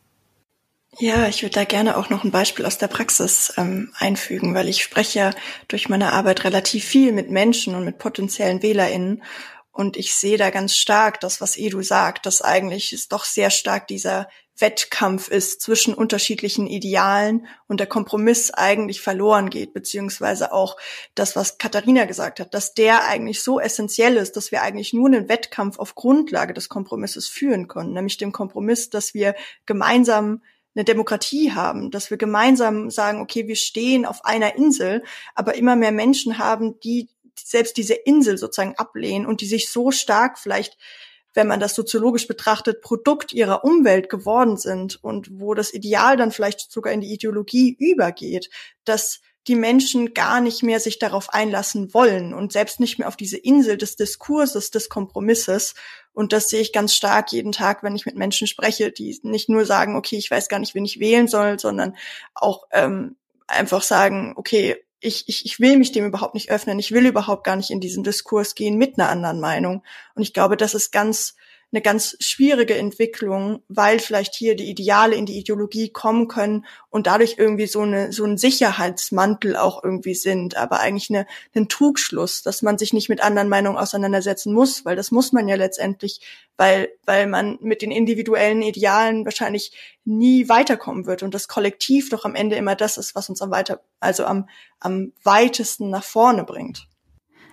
Ja, ich würde da gerne auch noch ein Beispiel aus der Praxis ähm, einfügen, weil ich spreche ja durch meine Arbeit relativ viel mit Menschen und mit potenziellen WählerInnen und ich sehe da ganz stark das, was Edu sagt, dass eigentlich ist doch sehr stark dieser Wettkampf ist zwischen unterschiedlichen Idealen und der Kompromiss eigentlich verloren geht, beziehungsweise auch das, was Katharina gesagt hat, dass der eigentlich so essentiell ist, dass wir eigentlich nur einen Wettkampf auf Grundlage des Kompromisses führen können, nämlich dem Kompromiss, dass wir gemeinsam eine Demokratie haben, dass wir gemeinsam sagen, okay, wir stehen auf einer Insel, aber immer mehr Menschen haben, die selbst diese Insel sozusagen ablehnen und die sich so stark vielleicht wenn man das soziologisch betrachtet, Produkt ihrer Umwelt geworden sind und wo das Ideal dann vielleicht sogar in die Ideologie übergeht, dass die Menschen gar nicht mehr sich darauf einlassen wollen und selbst nicht mehr auf diese Insel des Diskurses, des Kompromisses. Und das sehe ich ganz stark jeden Tag, wenn ich mit Menschen spreche, die nicht nur sagen, okay, ich weiß gar nicht, wen ich wählen soll, sondern auch ähm, einfach sagen, okay, ich, ich, ich will mich dem überhaupt nicht öffnen, ich will überhaupt gar nicht in diesen Diskurs gehen mit einer anderen Meinung. Und ich glaube, das ist ganz eine ganz schwierige Entwicklung, weil vielleicht hier die Ideale in die Ideologie kommen können und dadurch irgendwie so eine so ein Sicherheitsmantel auch irgendwie sind, aber eigentlich eine, ein Trugschluss, dass man sich nicht mit anderen Meinungen auseinandersetzen muss, weil das muss man ja letztendlich, weil weil man mit den individuellen Idealen wahrscheinlich nie weiterkommen wird und das Kollektiv doch am Ende immer das ist, was uns am weiter also am am weitesten nach vorne bringt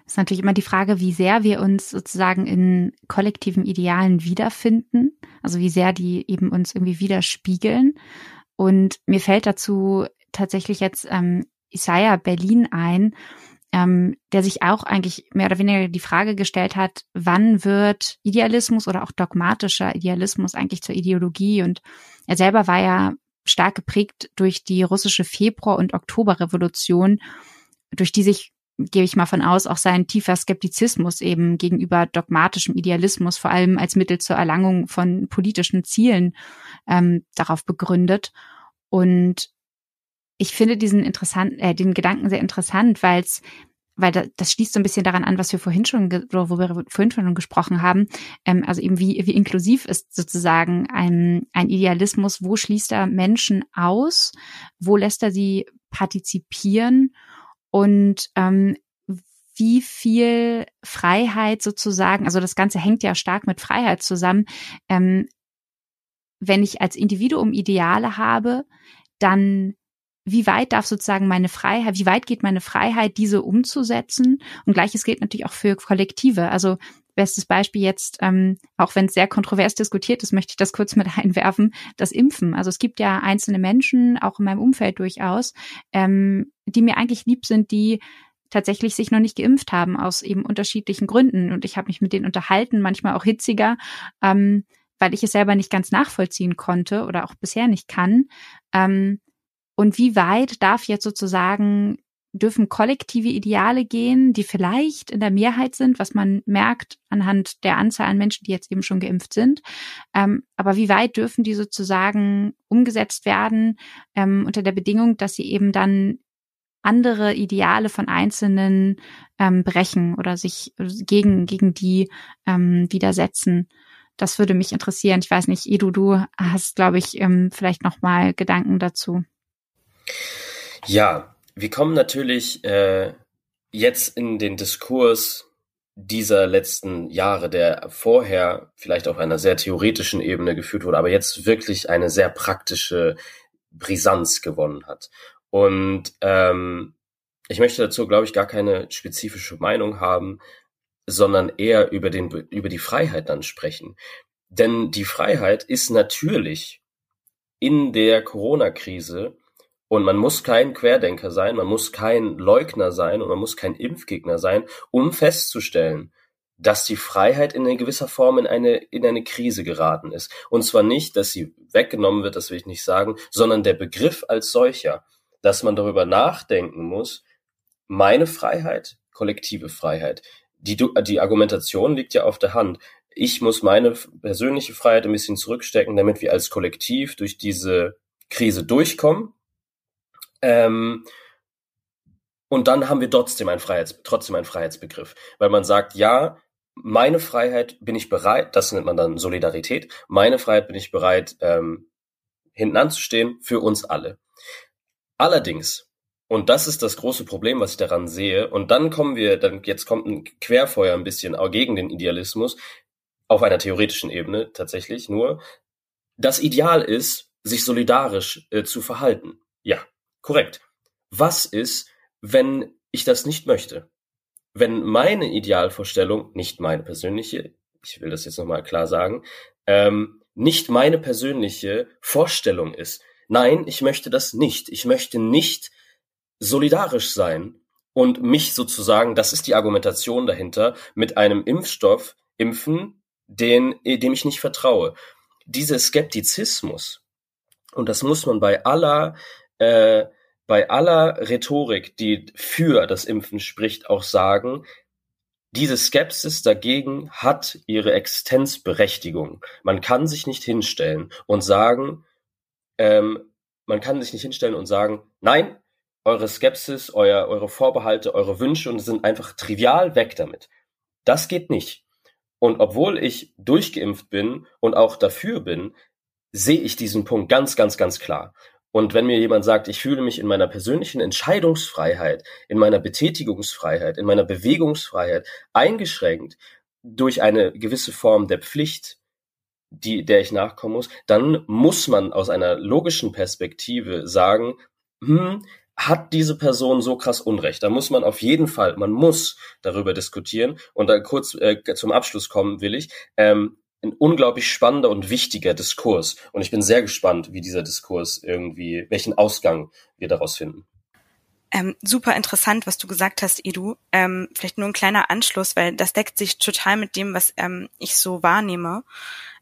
ist natürlich immer die Frage, wie sehr wir uns sozusagen in kollektiven Idealen wiederfinden, also wie sehr die eben uns irgendwie widerspiegeln. Und mir fällt dazu tatsächlich jetzt ähm, Isaiah Berlin ein, ähm, der sich auch eigentlich mehr oder weniger die Frage gestellt hat, wann wird Idealismus oder auch dogmatischer Idealismus eigentlich zur Ideologie? Und er selber war ja stark geprägt durch die russische Februar- und Oktoberrevolution, durch die sich gehe ich mal von aus, auch sein tiefer Skeptizismus eben gegenüber dogmatischem Idealismus, vor allem als Mittel zur Erlangung von politischen Zielen, ähm, darauf begründet. Und ich finde diesen interessant, äh, den Gedanken sehr interessant, weil es weil das schließt so ein bisschen daran an, was wir vorhin schon, oder wo wir vorhin schon gesprochen haben. Ähm, also eben wie, wie inklusiv ist sozusagen ein, ein Idealismus, wo schließt er Menschen aus, wo lässt er sie partizipieren und ähm, wie viel Freiheit sozusagen, also das Ganze hängt ja stark mit Freiheit zusammen. Ähm, wenn ich als Individuum Ideale habe, dann wie weit darf sozusagen meine Freiheit, wie weit geht meine Freiheit, diese umzusetzen? Und gleiches gilt natürlich auch für Kollektive. Also bestes Beispiel jetzt, ähm, auch wenn es sehr kontrovers diskutiert ist, möchte ich das kurz mit einwerfen, das Impfen. Also es gibt ja einzelne Menschen, auch in meinem Umfeld durchaus, ähm, die mir eigentlich lieb sind, die tatsächlich sich noch nicht geimpft haben aus eben unterschiedlichen Gründen. Und ich habe mich mit denen unterhalten, manchmal auch hitziger, ähm, weil ich es selber nicht ganz nachvollziehen konnte oder auch bisher nicht kann. Ähm, und wie weit darf jetzt sozusagen dürfen kollektive Ideale gehen, die vielleicht in der Mehrheit sind, was man merkt anhand der Anzahl an Menschen, die jetzt eben schon geimpft sind. Ähm, aber wie weit dürfen die sozusagen umgesetzt werden ähm, unter der Bedingung, dass sie eben dann andere Ideale von Einzelnen ähm, brechen oder sich gegen, gegen die ähm, widersetzen. Das würde mich interessieren. Ich weiß nicht, Edu, du hast, glaube ich, ähm, vielleicht noch mal Gedanken dazu. Ja, wir kommen natürlich äh, jetzt in den Diskurs dieser letzten Jahre, der vorher vielleicht auf einer sehr theoretischen Ebene geführt wurde, aber jetzt wirklich eine sehr praktische Brisanz gewonnen hat. Und ähm, ich möchte dazu, glaube ich, gar keine spezifische Meinung haben, sondern eher über, den, über die Freiheit dann sprechen. Denn die Freiheit ist natürlich in der Corona-Krise und man muss kein Querdenker sein, man muss kein Leugner sein und man muss kein Impfgegner sein, um festzustellen, dass die Freiheit in gewisser Form in eine, in eine Krise geraten ist. Und zwar nicht, dass sie weggenommen wird, das will ich nicht sagen, sondern der Begriff als solcher, dass man darüber nachdenken muss, meine Freiheit, kollektive Freiheit. Die, die Argumentation liegt ja auf der Hand. Ich muss meine persönliche Freiheit ein bisschen zurückstecken, damit wir als Kollektiv durch diese Krise durchkommen ähm, und dann haben wir trotzdem einen, Freiheits, trotzdem einen Freiheitsbegriff, weil man sagt, ja, meine Freiheit bin ich bereit, das nennt man dann Solidarität, meine Freiheit bin ich bereit, ähm, hinten anzustehen für uns alle. Allerdings, und das ist das große Problem, was ich daran sehe, und dann kommen wir, dann jetzt kommt ein Querfeuer ein bisschen auch gegen den Idealismus, auf einer theoretischen Ebene tatsächlich nur, das Ideal ist, sich solidarisch äh, zu verhalten. Ja, Korrekt. Was ist, wenn ich das nicht möchte? Wenn meine Idealvorstellung, nicht meine persönliche, ich will das jetzt nochmal klar sagen, ähm, nicht meine persönliche Vorstellung ist, nein, ich möchte das nicht. Ich möchte nicht solidarisch sein und mich sozusagen, das ist die Argumentation dahinter, mit einem Impfstoff impfen, den, dem ich nicht vertraue. Dieser Skeptizismus, und das muss man bei aller, äh, bei aller Rhetorik, die für das Impfen spricht, auch sagen, diese Skepsis dagegen hat ihre Existenzberechtigung. Man kann sich nicht hinstellen und sagen, ähm, man kann sich nicht hinstellen und sagen, nein, eure Skepsis, euer, eure Vorbehalte, eure Wünsche und sind einfach trivial weg damit. Das geht nicht. Und obwohl ich durchgeimpft bin und auch dafür bin, sehe ich diesen Punkt ganz, ganz, ganz klar. Und wenn mir jemand sagt, ich fühle mich in meiner persönlichen Entscheidungsfreiheit, in meiner Betätigungsfreiheit, in meiner Bewegungsfreiheit eingeschränkt durch eine gewisse Form der Pflicht, die, der ich nachkommen muss, dann muss man aus einer logischen Perspektive sagen, hm, hat diese Person so krass Unrecht? Da muss man auf jeden Fall, man muss darüber diskutieren. Und da kurz äh, zum Abschluss kommen will ich. Ähm, ein unglaublich spannender und wichtiger Diskurs. Und ich bin sehr gespannt, wie dieser Diskurs irgendwie, welchen Ausgang wir daraus finden. Ähm, super interessant, was du gesagt hast, Edu. Ähm, vielleicht nur ein kleiner Anschluss, weil das deckt sich total mit dem, was ähm, ich so wahrnehme.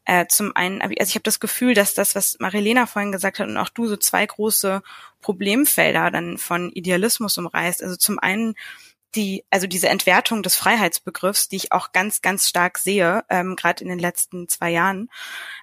Äh, zum einen, also ich habe das Gefühl, dass das, was Marilena vorhin gesagt hat und auch du, so zwei große Problemfelder dann von Idealismus umreißt. Also zum einen die, also diese Entwertung des Freiheitsbegriffs, die ich auch ganz, ganz stark sehe, ähm, gerade in den letzten zwei Jahren,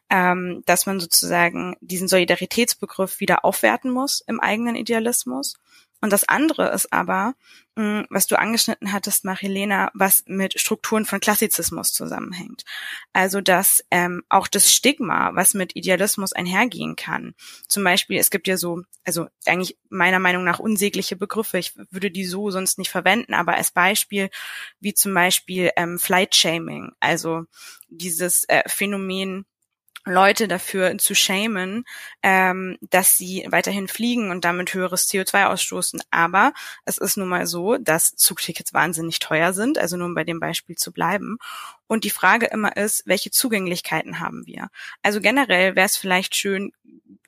ähm, dass man sozusagen diesen Solidaritätsbegriff wieder aufwerten muss im eigenen Idealismus und das andere ist aber, hm, was du angeschnitten hattest, Marilena, was mit Strukturen von Klassizismus zusammenhängt. Also dass ähm, auch das Stigma, was mit Idealismus einhergehen kann. Zum Beispiel, es gibt ja so, also eigentlich meiner Meinung nach unsägliche Begriffe. Ich würde die so sonst nicht verwenden, aber als Beispiel wie zum Beispiel ähm, Flight Shaming, also dieses äh, Phänomen, Leute dafür zu shamen, ähm, dass sie weiterhin fliegen und damit höheres CO2 ausstoßen. Aber es ist nun mal so, dass Zugtickets wahnsinnig teuer sind, also nur um bei dem Beispiel zu bleiben. Und die Frage immer ist, welche Zugänglichkeiten haben wir? Also generell wäre es vielleicht schön,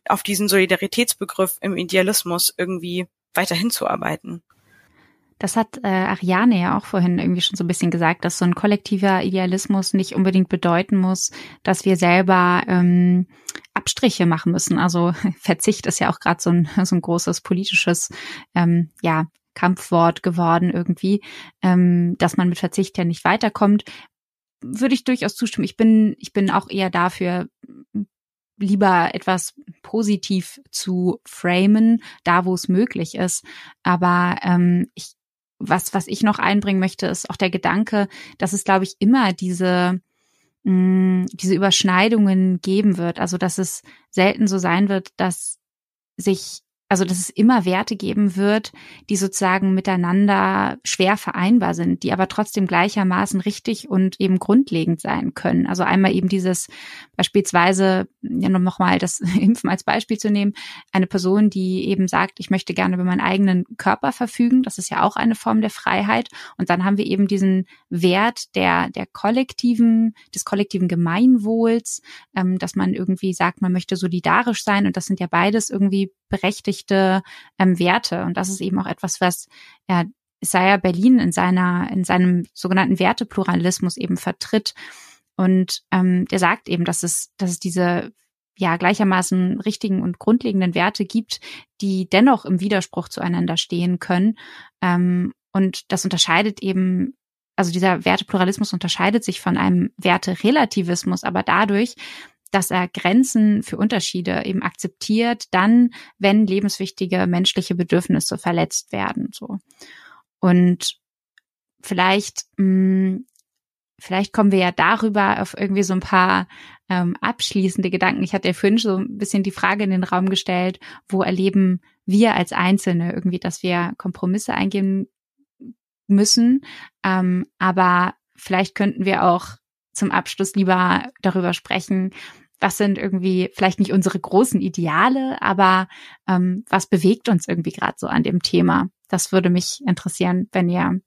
auf diesen Solidaritätsbegriff im Idealismus irgendwie weiterhin zu arbeiten. Das hat äh, Ariane ja auch vorhin irgendwie schon so ein bisschen gesagt, dass so ein kollektiver Idealismus nicht unbedingt bedeuten muss, dass wir selber ähm, Abstriche machen müssen. Also Verzicht ist ja auch gerade so ein, so ein großes politisches ähm, ja, Kampfwort geworden irgendwie, ähm, dass man mit Verzicht ja nicht weiterkommt. Würde ich durchaus zustimmen. Ich bin, ich bin auch eher dafür, lieber etwas positiv zu framen, da wo es möglich ist. Aber ähm, ich was, was ich noch einbringen möchte, ist auch der Gedanke, dass es, glaube ich, immer diese, mh, mm, diese Überschneidungen geben wird. Also, dass es selten so sein wird, dass sich also dass es immer Werte geben wird, die sozusagen miteinander schwer vereinbar sind, die aber trotzdem gleichermaßen richtig und eben grundlegend sein können. Also einmal eben dieses beispielsweise, ja nochmal das Impfen als Beispiel zu nehmen, eine Person, die eben sagt, ich möchte gerne über meinen eigenen Körper verfügen, das ist ja auch eine Form der Freiheit. Und dann haben wir eben diesen Wert der, der kollektiven, des kollektiven Gemeinwohls, ähm, dass man irgendwie sagt, man möchte solidarisch sein und das sind ja beides irgendwie berechtigte ähm, Werte. Und das ist eben auch etwas, was ja, Isaiah Berlin in seiner, in seinem sogenannten Wertepluralismus eben vertritt. Und ähm, der sagt eben, dass es, dass es diese ja gleichermaßen richtigen und grundlegenden Werte gibt, die dennoch im Widerspruch zueinander stehen können. Ähm, und das unterscheidet eben, also dieser Wertepluralismus unterscheidet sich von einem Werterelativismus, aber dadurch, dass er Grenzen für Unterschiede eben akzeptiert, dann, wenn lebenswichtige menschliche Bedürfnisse verletzt werden, so. Und vielleicht, mh, hm, vielleicht kommen wir ja darüber auf irgendwie so ein paar ähm, abschließende Gedanken. Ich hatte ja vorhin so ein bisschen die Frage in den Raum gestellt, wo erleben wir als Einzelne irgendwie, dass wir Kompromisse eingehen müssen. Ähm, aber vielleicht könnten wir auch zum Abschluss lieber darüber sprechen, was sind irgendwie vielleicht nicht unsere großen Ideale, aber ähm, was bewegt uns irgendwie gerade so an dem Thema? Das würde mich interessieren, wenn ihr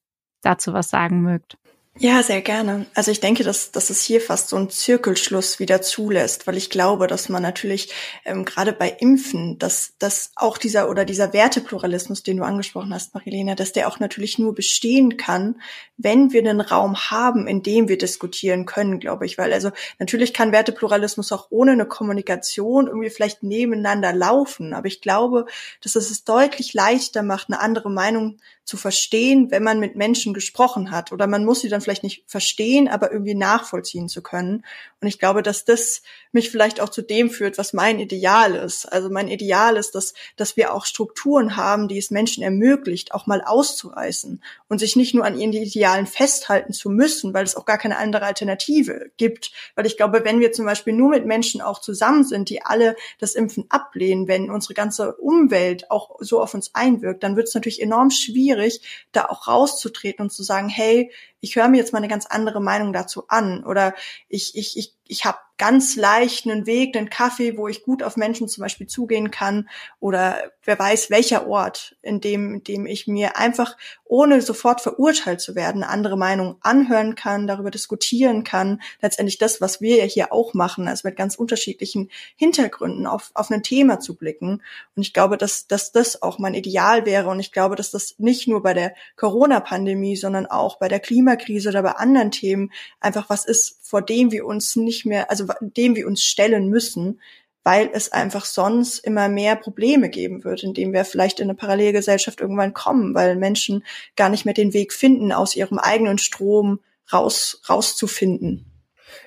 dazu was sagen mögt. Ja, sehr gerne. Also ich denke, dass, dass es hier fast so einen Zirkelschluss wieder zulässt, weil ich glaube, dass man natürlich ähm, gerade bei Impfen, dass, dass auch dieser oder dieser Wertepluralismus, den du angesprochen hast, Marilena, dass der auch natürlich nur bestehen kann, wenn wir einen Raum haben, in dem wir diskutieren können, glaube ich. Weil also natürlich kann Wertepluralismus auch ohne eine Kommunikation irgendwie vielleicht nebeneinander laufen. Aber ich glaube, dass es es deutlich leichter macht, eine andere Meinung zu verstehen, wenn man mit Menschen gesprochen hat. Oder man muss sie dann vielleicht nicht verstehen, aber irgendwie nachvollziehen zu können. Und ich glaube, dass das mich vielleicht auch zu dem führt, was mein Ideal ist. Also mein Ideal ist, dass, dass wir auch Strukturen haben, die es Menschen ermöglicht, auch mal auszureißen und sich nicht nur an ihren Idealen festhalten zu müssen, weil es auch gar keine andere Alternative gibt. Weil ich glaube, wenn wir zum Beispiel nur mit Menschen auch zusammen sind, die alle das Impfen ablehnen, wenn unsere ganze Umwelt auch so auf uns einwirkt, dann wird es natürlich enorm schwierig, da auch rauszutreten und zu sagen, hey, ich höre mir jetzt mal eine ganz andere Meinung dazu an oder ich, ich, ich, ich habe ganz leicht einen Weg, einen Kaffee, wo ich gut auf Menschen zum Beispiel zugehen kann oder wer weiß welcher Ort, in dem, in dem ich mir einfach ohne sofort verurteilt zu werden, andere Meinungen anhören kann, darüber diskutieren kann. Letztendlich das, was wir ja hier auch machen, also mit ganz unterschiedlichen Hintergründen auf, auf ein Thema zu blicken. Und ich glaube, dass, dass das auch mein Ideal wäre. Und ich glaube, dass das nicht nur bei der Corona-Pandemie, sondern auch bei der Klimakrise oder bei anderen Themen einfach was ist, vor dem wir uns nicht mehr, also dem wir uns stellen müssen, weil es einfach sonst immer mehr Probleme geben wird, indem wir vielleicht in eine Parallelgesellschaft irgendwann kommen, weil Menschen gar nicht mehr den Weg finden, aus ihrem eigenen Strom raus, rauszufinden.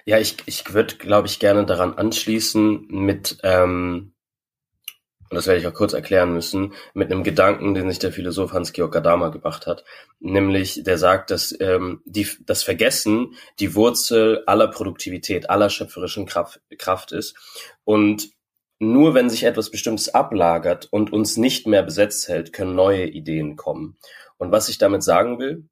Ja, ich, ich würde, glaube ich, gerne daran anschließen mit ähm, und das werde ich auch kurz erklären müssen, mit einem Gedanken, den sich der Philosoph Hans-Georg Gadama gebracht hat. Nämlich, der sagt, dass ähm, die, das Vergessen die Wurzel aller Produktivität, aller schöpferischen Kraft, Kraft ist. Und nur wenn sich etwas Bestimmtes ablagert und uns nicht mehr besetzt hält, können neue Ideen kommen. Und was ich damit sagen will,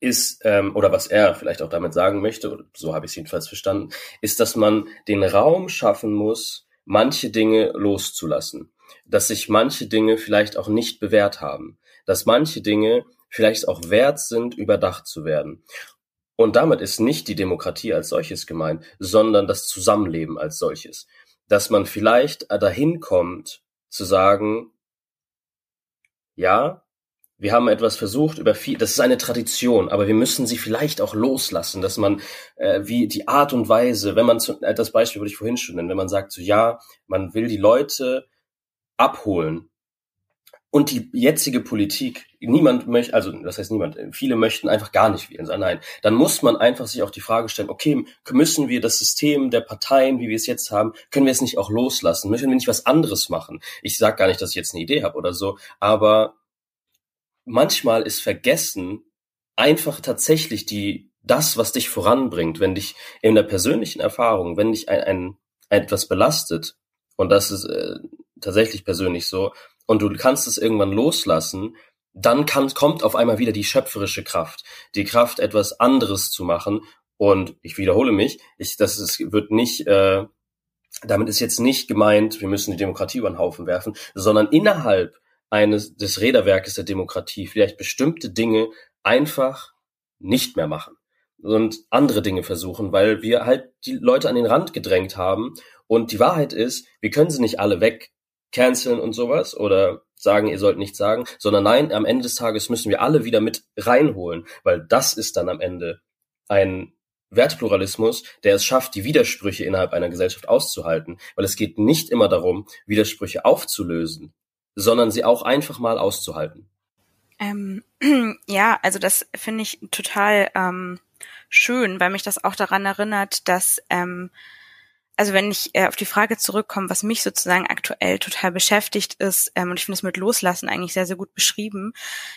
ist, ähm, oder was er vielleicht auch damit sagen möchte, so habe ich es jedenfalls verstanden, ist, dass man den Raum schaffen muss, manche Dinge loszulassen, dass sich manche Dinge vielleicht auch nicht bewährt haben, dass manche Dinge vielleicht auch wert sind, überdacht zu werden. Und damit ist nicht die Demokratie als solches gemeint, sondern das Zusammenleben als solches. Dass man vielleicht dahin kommt, zu sagen, ja, wir haben etwas versucht über viel, das ist eine Tradition, aber wir müssen sie vielleicht auch loslassen, dass man äh, wie die Art und Weise, wenn man zu, äh, das Beispiel würde ich vorhin schon nennen, wenn man sagt so ja, man will die Leute abholen und die jetzige Politik, niemand möchte, also das heißt niemand, viele möchten einfach gar nicht wählen, sagen nein, dann muss man einfach sich auch die Frage stellen, okay, müssen wir das System der Parteien, wie wir es jetzt haben, können wir es nicht auch loslassen, müssen wir nicht was anderes machen? Ich sage gar nicht, dass ich jetzt eine Idee habe oder so, aber manchmal ist vergessen einfach tatsächlich die, das, was dich voranbringt, wenn dich in der persönlichen Erfahrung, wenn dich ein, ein etwas belastet, und das ist äh, tatsächlich persönlich so, und du kannst es irgendwann loslassen, dann kann, kommt auf einmal wieder die schöpferische Kraft, die Kraft, etwas anderes zu machen. Und ich wiederhole mich, ich, das ist, wird nicht, äh, damit ist jetzt nicht gemeint, wir müssen die Demokratie über den Haufen werfen, sondern innerhalb eines des Räderwerkes der Demokratie vielleicht bestimmte Dinge einfach nicht mehr machen und andere Dinge versuchen, weil wir halt die Leute an den Rand gedrängt haben. Und die Wahrheit ist, wir können sie nicht alle wegcanceln und sowas oder sagen, ihr sollt nichts sagen, sondern nein, am Ende des Tages müssen wir alle wieder mit reinholen, weil das ist dann am Ende ein Wertepluralismus, der es schafft, die Widersprüche innerhalb einer Gesellschaft auszuhalten, weil es geht nicht immer darum, Widersprüche aufzulösen, sondern sie auch einfach mal auszuhalten. Ähm, ja, also das finde ich total ähm, schön, weil mich das auch daran erinnert, dass ähm, also wenn ich äh, auf die Frage zurückkomme, was mich sozusagen aktuell total beschäftigt ist, ähm, und ich finde es mit Loslassen eigentlich sehr, sehr gut beschrieben,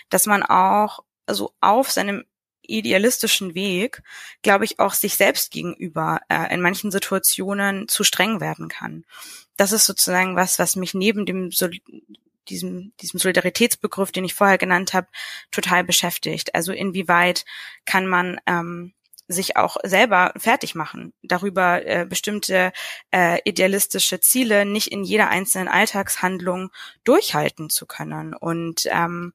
dass man auch so auf seinem idealistischen Weg, glaube ich, auch sich selbst gegenüber äh, in manchen Situationen zu streng werden kann. Das ist sozusagen was, was mich neben dem diesem, diesem Solidaritätsbegriff, den ich vorher genannt habe, total beschäftigt. Also inwieweit kann man ähm, sich auch selber fertig machen, darüber äh, bestimmte äh, idealistische Ziele nicht in jeder einzelnen Alltagshandlung durchhalten zu können. Und ähm,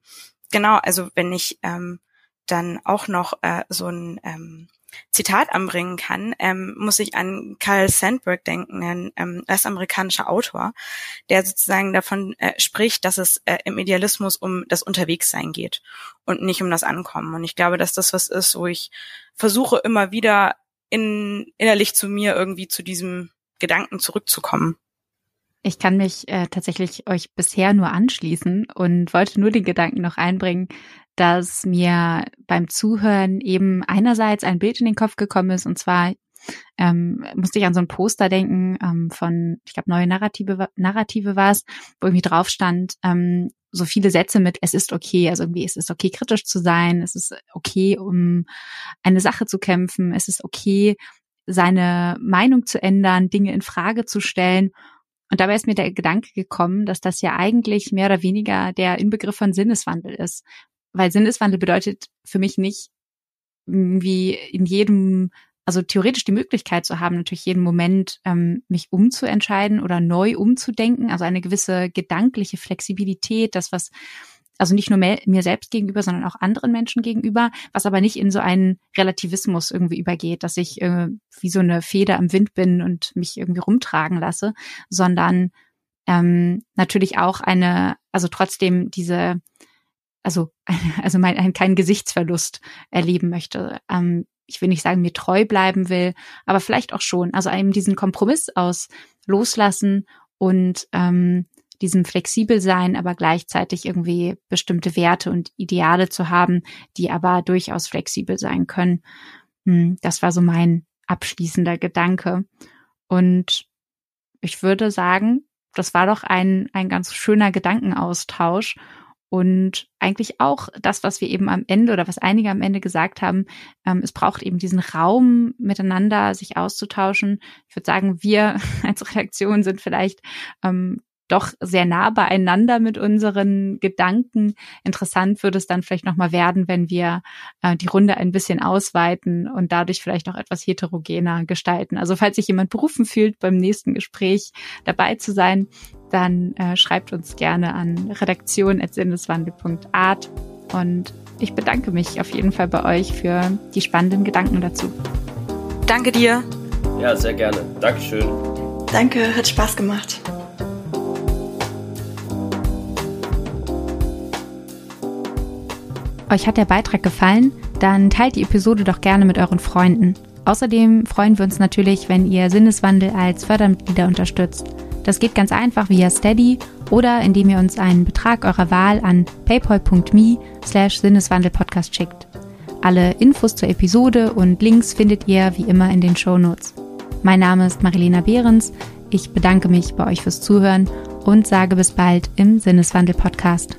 genau, also wenn ich ähm, dann auch noch äh, so ein ähm, Zitat anbringen kann, ähm, muss ich an Carl Sandburg denken, ein ähm, US-amerikanischer Autor, der sozusagen davon äh, spricht, dass es äh, im Idealismus um das Unterwegssein geht und nicht um das Ankommen. Und ich glaube, dass das was ist, wo ich versuche immer wieder in, innerlich zu mir irgendwie zu diesem Gedanken zurückzukommen. Ich kann mich äh, tatsächlich euch bisher nur anschließen und wollte nur den Gedanken noch einbringen, dass mir beim Zuhören eben einerseits ein Bild in den Kopf gekommen ist, und zwar ähm, musste ich an so ein Poster denken ähm, von, ich glaube, neue Narrative, Narrative war es, wo irgendwie drauf stand, ähm, so viele Sätze mit, es ist okay, also irgendwie es ist okay, kritisch zu sein, es ist okay, um eine Sache zu kämpfen, es ist okay, seine Meinung zu ändern, Dinge in Frage zu stellen. Und dabei ist mir der Gedanke gekommen, dass das ja eigentlich mehr oder weniger der Inbegriff von Sinneswandel ist weil Sinneswandel bedeutet für mich nicht wie in jedem, also theoretisch die Möglichkeit zu haben, natürlich jeden Moment ähm, mich umzuentscheiden oder neu umzudenken, also eine gewisse gedankliche Flexibilität, das was also nicht nur mir selbst gegenüber, sondern auch anderen Menschen gegenüber, was aber nicht in so einen Relativismus irgendwie übergeht, dass ich äh, wie so eine Feder am Wind bin und mich irgendwie rumtragen lasse, sondern ähm, natürlich auch eine, also trotzdem diese also, also mein, keinen Gesichtsverlust erleben möchte. Ähm, ich will nicht sagen, mir treu bleiben will, aber vielleicht auch schon. Also eben diesen Kompromiss aus loslassen und ähm, diesem flexibel sein, aber gleichzeitig irgendwie bestimmte Werte und Ideale zu haben, die aber durchaus flexibel sein können. Hm, das war so mein abschließender Gedanke. Und ich würde sagen, das war doch ein, ein ganz schöner Gedankenaustausch. Und eigentlich auch das, was wir eben am Ende oder was einige am Ende gesagt haben, ähm, es braucht eben diesen Raum miteinander, sich auszutauschen. Ich würde sagen, wir als Redaktion sind vielleicht ähm, doch sehr nah beieinander mit unseren Gedanken. Interessant würde es dann vielleicht nochmal werden, wenn wir äh, die Runde ein bisschen ausweiten und dadurch vielleicht auch etwas heterogener gestalten. Also falls sich jemand berufen fühlt, beim nächsten Gespräch dabei zu sein, dann äh, schreibt uns gerne an redaktion.sinneswandel.art und ich bedanke mich auf jeden Fall bei euch für die spannenden Gedanken dazu. Danke dir. Ja, sehr gerne. Dankeschön. Danke, hat Spaß gemacht. Euch hat der Beitrag gefallen? Dann teilt die Episode doch gerne mit euren Freunden. Außerdem freuen wir uns natürlich, wenn ihr Sinneswandel als Fördermitglieder unterstützt. Das geht ganz einfach via Steady oder indem ihr uns einen Betrag eurer Wahl an paypal.me slash Sinneswandelpodcast schickt. Alle Infos zur Episode und Links findet ihr wie immer in den Show Notes. Mein Name ist Marilena Behrens. Ich bedanke mich bei euch fürs Zuhören und sage bis bald im Sinneswandel Podcast.